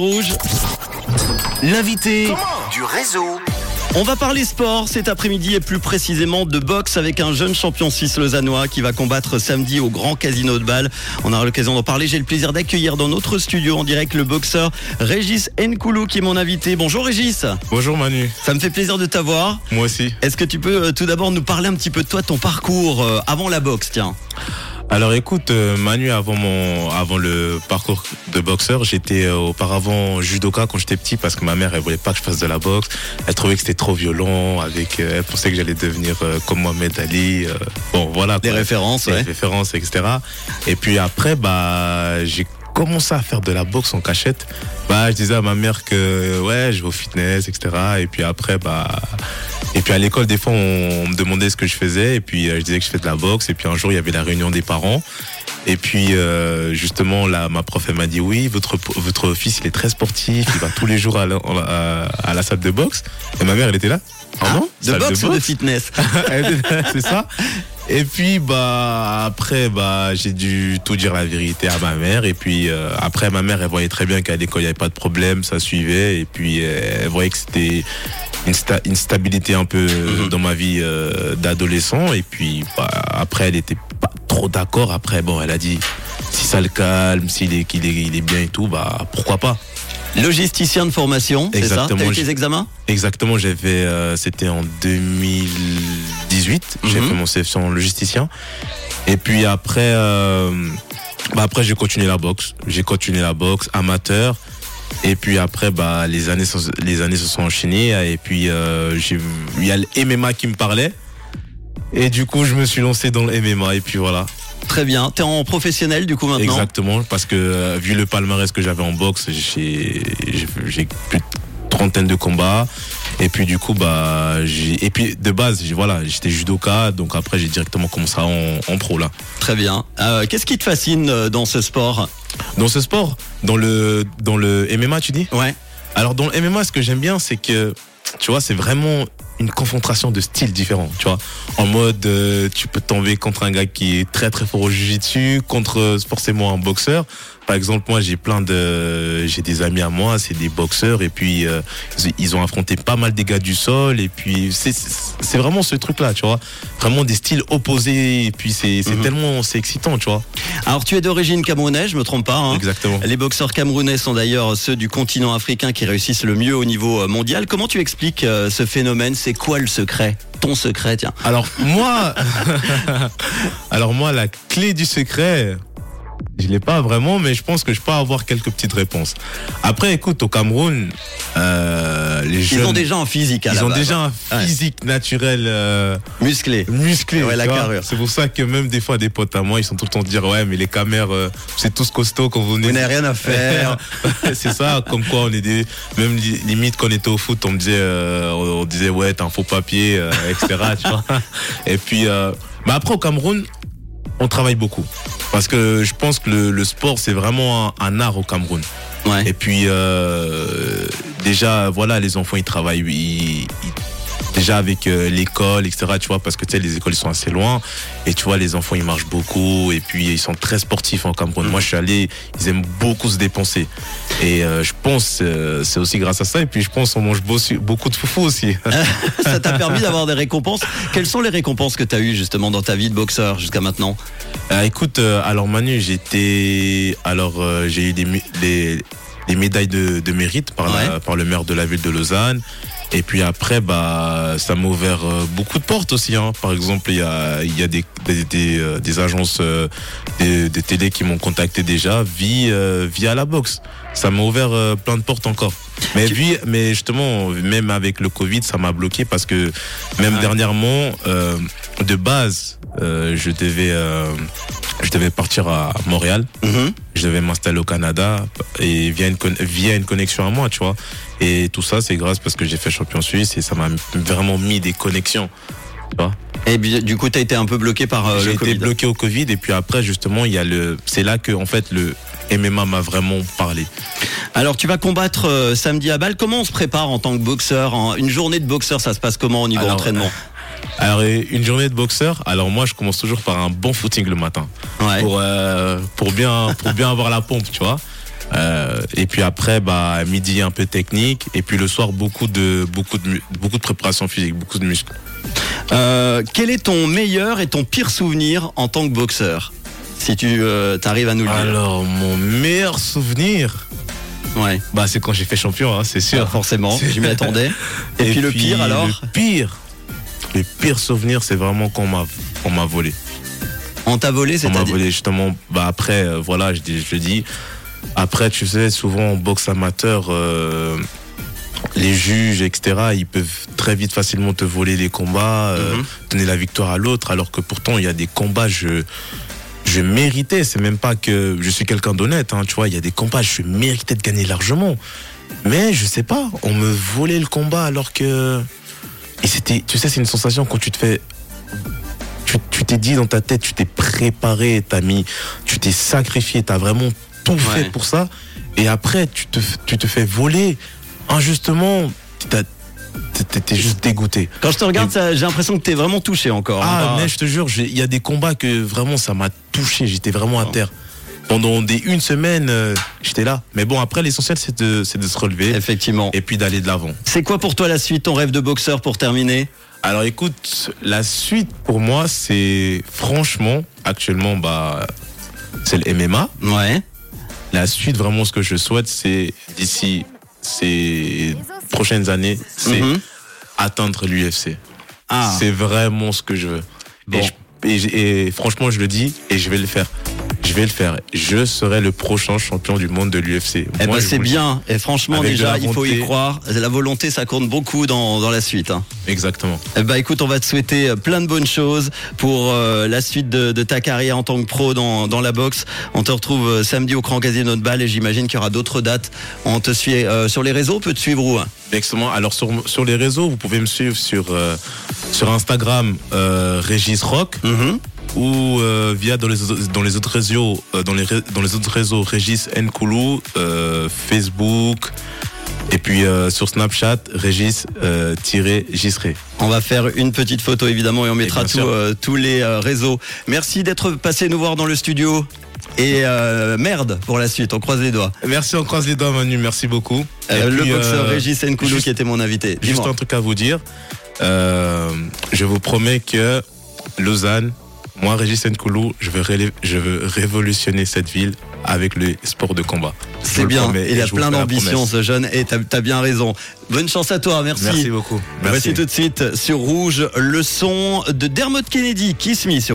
Rouge. L'invité du réseau. On va parler sport cet après-midi et plus précisément de boxe avec un jeune champion suisse lausannois qui va combattre samedi au Grand Casino de Bâle. On aura l'occasion d'en parler. J'ai le plaisir d'accueillir dans notre studio en direct le boxeur Régis Nkoulou qui est mon invité. Bonjour Régis. Bonjour Manu. Ça me fait plaisir de t'avoir. Moi aussi. Est-ce que tu peux euh, tout d'abord nous parler un petit peu de toi, ton parcours euh, avant la boxe, tiens? Alors écoute, euh, Manu, avant mon, avant le parcours de boxeur, j'étais euh, auparavant judoka quand j'étais petit parce que ma mère elle voulait pas que je fasse de la boxe. Elle trouvait que c'était trop violent. Avec, euh, elle pensait que j'allais devenir comme Mohamed Ali. bon voilà. Des références, Des références, etc. Et puis après, bah j'ai commencé à faire de la boxe en cachette. Bah je disais à ma mère que ouais, je vais au fitness, etc. Et puis après, bah et puis à l'école, des fois, on, me demandait ce que je faisais, et puis euh, je disais que je fais de la boxe. Et puis un jour, il y avait la réunion des parents. Et puis euh, justement, là, ma prof, elle m'a dit oui, votre votre fils, il est très sportif, il va tous les jours à la, à, la salle de boxe. Et ma mère, elle était là. Ah, ah non De boxe, ou de fitness C'est ça. Et puis bah après bah j'ai dû tout dire la vérité à ma mère et puis euh, après ma mère elle voyait très bien qu'à l'école il n'y avait pas de problème ça suivait et puis elle voyait que c'était une, stabilité un peu mhm. dans ma vie euh, d'adolescent. Et puis bah, après, elle était trop d'accord. Après, bon, elle a dit si ça le calme, s'il est, qu'il est, il est bien et tout, bah pourquoi pas. Logisticien de formation, c'est ça? T'as eu tes examens? Exactement, j'ai fait, euh, c'était en 2018, j'ai mhm. fait mon CFC en logisticien. Et puis après, euh, bah après j'ai continué la boxe. J'ai continué la boxe amateur. Et puis après, bah, les années, les années se sont enchaînées. Et puis, euh, il y a le MMA qui me parlait. Et du coup, je me suis lancé dans le MMA. Et puis voilà. Très bien. T'es en professionnel du coup maintenant Exactement, parce que euh, vu le palmarès que j'avais en boxe, j'ai plus de trentaine de combats. Et puis du coup, bah, j'ai et puis de base, voilà, j'étais judoka, donc après j'ai directement commencé en, en pro là. Très bien. Euh, Qu'est-ce qui te fascine euh, dans ce sport? Dans ce sport, dans le dans le MMA, tu dis? Ouais. Alors dans le MMA, ce que j'aime bien, c'est que tu vois, c'est vraiment une confrontation de styles différents, tu vois. En mode, euh, tu peux tomber contre un gars qui est très très fort au jiu-jitsu, contre forcément un boxeur. Par exemple, moi, j'ai plein de, j'ai des amis à moi, c'est des boxeurs, et puis euh, ils ont affronté pas mal des gars du sol, et puis c'est c'est vraiment ce truc-là, tu vois, vraiment des styles opposés, et puis c'est c'est mhm. tellement c'est excitant, tu vois. Alors, tu es d'origine camerounaise, je me trompe pas. Hein Exactement. Les boxeurs camerounais sont d'ailleurs ceux du continent africain qui réussissent le mieux au niveau euh, mondial. Comment tu expliques euh, ce phénomène? C'est quoi le secret? Ton secret, tiens. Alors moi, alors moi, la clé du secret, je l'ai pas vraiment, mais je pense que je peux avoir quelques petites réponses. Après, écoute, au Cameroun, euh, les jeunes, ils ont déjà un physique. À ils ont déjà un hein. physique naturel euh, musclé, musclé. Ouais, la carrure. C'est pour ça que même des fois des potes à moi, ils sont tout le temps dire ouais, mais les caméras, euh, c'est tous costauds quand vous venez. Vous n'avez rien à faire. c'est ça, comme quoi on est des, même limite quand on était au foot, on me disait, euh, on disait ouais, t'as un faux papier, euh, etc. tu vois. Et puis, mais après au Cameroun, on travaille beaucoup. Parce que je pense que le, sport, c'est vraiment un, art au Cameroun. Et puis, euh, déjà, voilà, les enfants, ils travaillent, ils, déjà avec euh, l'école, etc. Tu vois, parce que tu sais, les écoles sont assez loin. Et tu vois, les enfants, ils marchent beaucoup. Et puis, ils sont très sportifs en Cameroun. Mm. Moi, je suis allé, ils aiment beaucoup se dépenser. Et euh, je pense, euh, c'est aussi grâce à ça. Et puis, je pense, on mange beaucoup de foufou aussi. ça t'a permis d'avoir des récompenses? Quelles sont les récompenses que tu as eues justement dans ta vie de boxeur jusqu'à maintenant? Écoute, alors Manu, j'étais, alors j'ai eu des, des, médailles de, mérite par, par le maire de la ville de Lausanne. Et puis après, bah, ça m'a ouvert euh, beaucoup de portes aussi. Hein. Par exemple, il y a, y a des, des, des, euh, des agences euh, des, des, télé qui m'ont contacté déjà via, via la boxe. Ça m'a ouvert plein de portes encore. Mais, puis, mais justement, même avec le Covid, ça m'a bloqué parce que même dernièrement, de base, je devais je devais partir à Montréal. Mhm. Je devais m'installer au Canada et via une, via une connexion à moi, tu vois. Et tout ça, c'est grâce parce que j'ai fait champion suisse et ça m'a vraiment mis des connexions. Tu vois et du coup, tu as été un peu bloqué par euh, le Covid. J'ai été bloqué au Covid et puis après, justement, il y a le, c'est là que en fait le MMA m'a vraiment parlé. Alors, tu vas combattre euh, samedi à Bâle. Comment on se prépare en tant que boxeur? Une journée de boxeur, ça se passe comment au niveau entraînement? Alors une journée de boxeur, alors moi je commence toujours par un bon footing le matin pour euh, pour bien pour bien avoir la pompe, tu vois. Euh, et puis après, bah, midi un peu technique. Et puis le soir, beaucoup de, beaucoup de, beaucoup de préparation physique, beaucoup de muscles. Euh, quel est ton meilleur et ton pire souvenir en tant que boxeur? Si tu euh, arrives à nous le dire. Alors, mon meilleur souvenir? Ouais. Bah, c'est quand j'ai fait champion, hein, c'est sûr. Ah, forcément, je m'y attendais. Et, puis, le pire alors? Le pire, le pire souvenir, c'est vraiment qu'on m'a, on m'a volé. On t'a volé, On c'est-à-dire m'a volé justement. Bah après, euh, voilà, je, dis- je dis. Après, tu sais, souvent en boxe amateur, euh, les juges, etc., ils peuvent très vite facilement te voler les combats, euh, Mhm. donner la victoire à l'autre, alors que pourtant il y a des combats, je je méritais. C'est même pas que je suis quelqu'un d'honnête, hein, tu vois. Il y a des combats, je méritais de gagner largement. Mais je sais pas, on me volait le combat alors que et c'était, tu sais, c'est une sensation quand tu te fais tu t'es dit dans ta tête, tu t'es préparé, t'as mis, tu t'es sacrifié, t'as vraiment tout Ouais. fait pour ça. Et après, tu te, tu te fais voler injustement. t'as- T'es juste dégoûté. Quand je te regarde, j'ai l'impression que t'es vraiment touché encore. Ah, hein. mais je te jure, il y a des combats que vraiment ça m'a touché. J'étais vraiment à terre. Pendant des une semaine, euh, j'étais là. Mais bon, après, l'essentiel, c'est de, c'est de se relever Effectivement. et puis d'aller de l'avant. C'est quoi pour toi la suite, ton rêve de boxeur pour terminer? Alors écoute, la suite pour moi, c'est franchement, actuellement, bah, c'est le MMA. Ouais. La suite, vraiment, ce que je souhaite, c'est d'ici ces prochaines années, c'est Mhm. atteindre l'UFC. Ah. C'est vraiment ce que je veux. Bon. Et, je- et je- et franchement, je le dis et je vais le faire. Je vais le faire. Je serai le prochain champion du monde de l'UFC. Eh ben c'est bien. Et franchement, Avec déjà, il faut y croire. La volonté, ça compte beaucoup dans, dans la suite. hein. Exactement. Eh ben, écoute, on va te souhaiter euh, plein de bonnes choses pour euh, la suite de, de ta carrière en tant que pro dans, dans la boxe. On te retrouve euh, samedi au Grand Casino de Bâle et j'imagine qu'il y aura d'autres dates. On te suit euh, sur les réseaux, on peut te suivre où hein? Exactement. Alors sur, sur les réseaux, vous pouvez me suivre sur, euh, sur Instagram, Régis Rock. Mhm. Ou euh, via dans les, autres- dans les autres réseaux, euh, dans les, ré- dans les autres réseaux Régis Nkoulou, euh, Facebook, et puis euh, sur Snapchat, Régis euh, Gisré. On va faire une petite photo évidemment et on mettra tout, euh, tous les euh, réseaux. Merci d'être passé nous voir dans le studio. Et euh, merde pour la suite, on croise les doigts. Merci, on croise les doigts Manu, merci beaucoup. Euh, Et le boxeur euh, Régis Nkoulou juste- qui était mon invité. Juste un truc à vous dire, euh, je vous promets que Lausanne, moi Régis Nkoulou, je veux, rélé- je veux révolutionner cette ville avec le sport de combat. C'est bien, promets, il a plein fais la d'ambition promesse. ce jeune et t'as as bien raison. Bonne chance à toi, merci. Merci beaucoup. Voici tout de suite sur Rouge le son de Dermot Kennedy, Kiss Me sur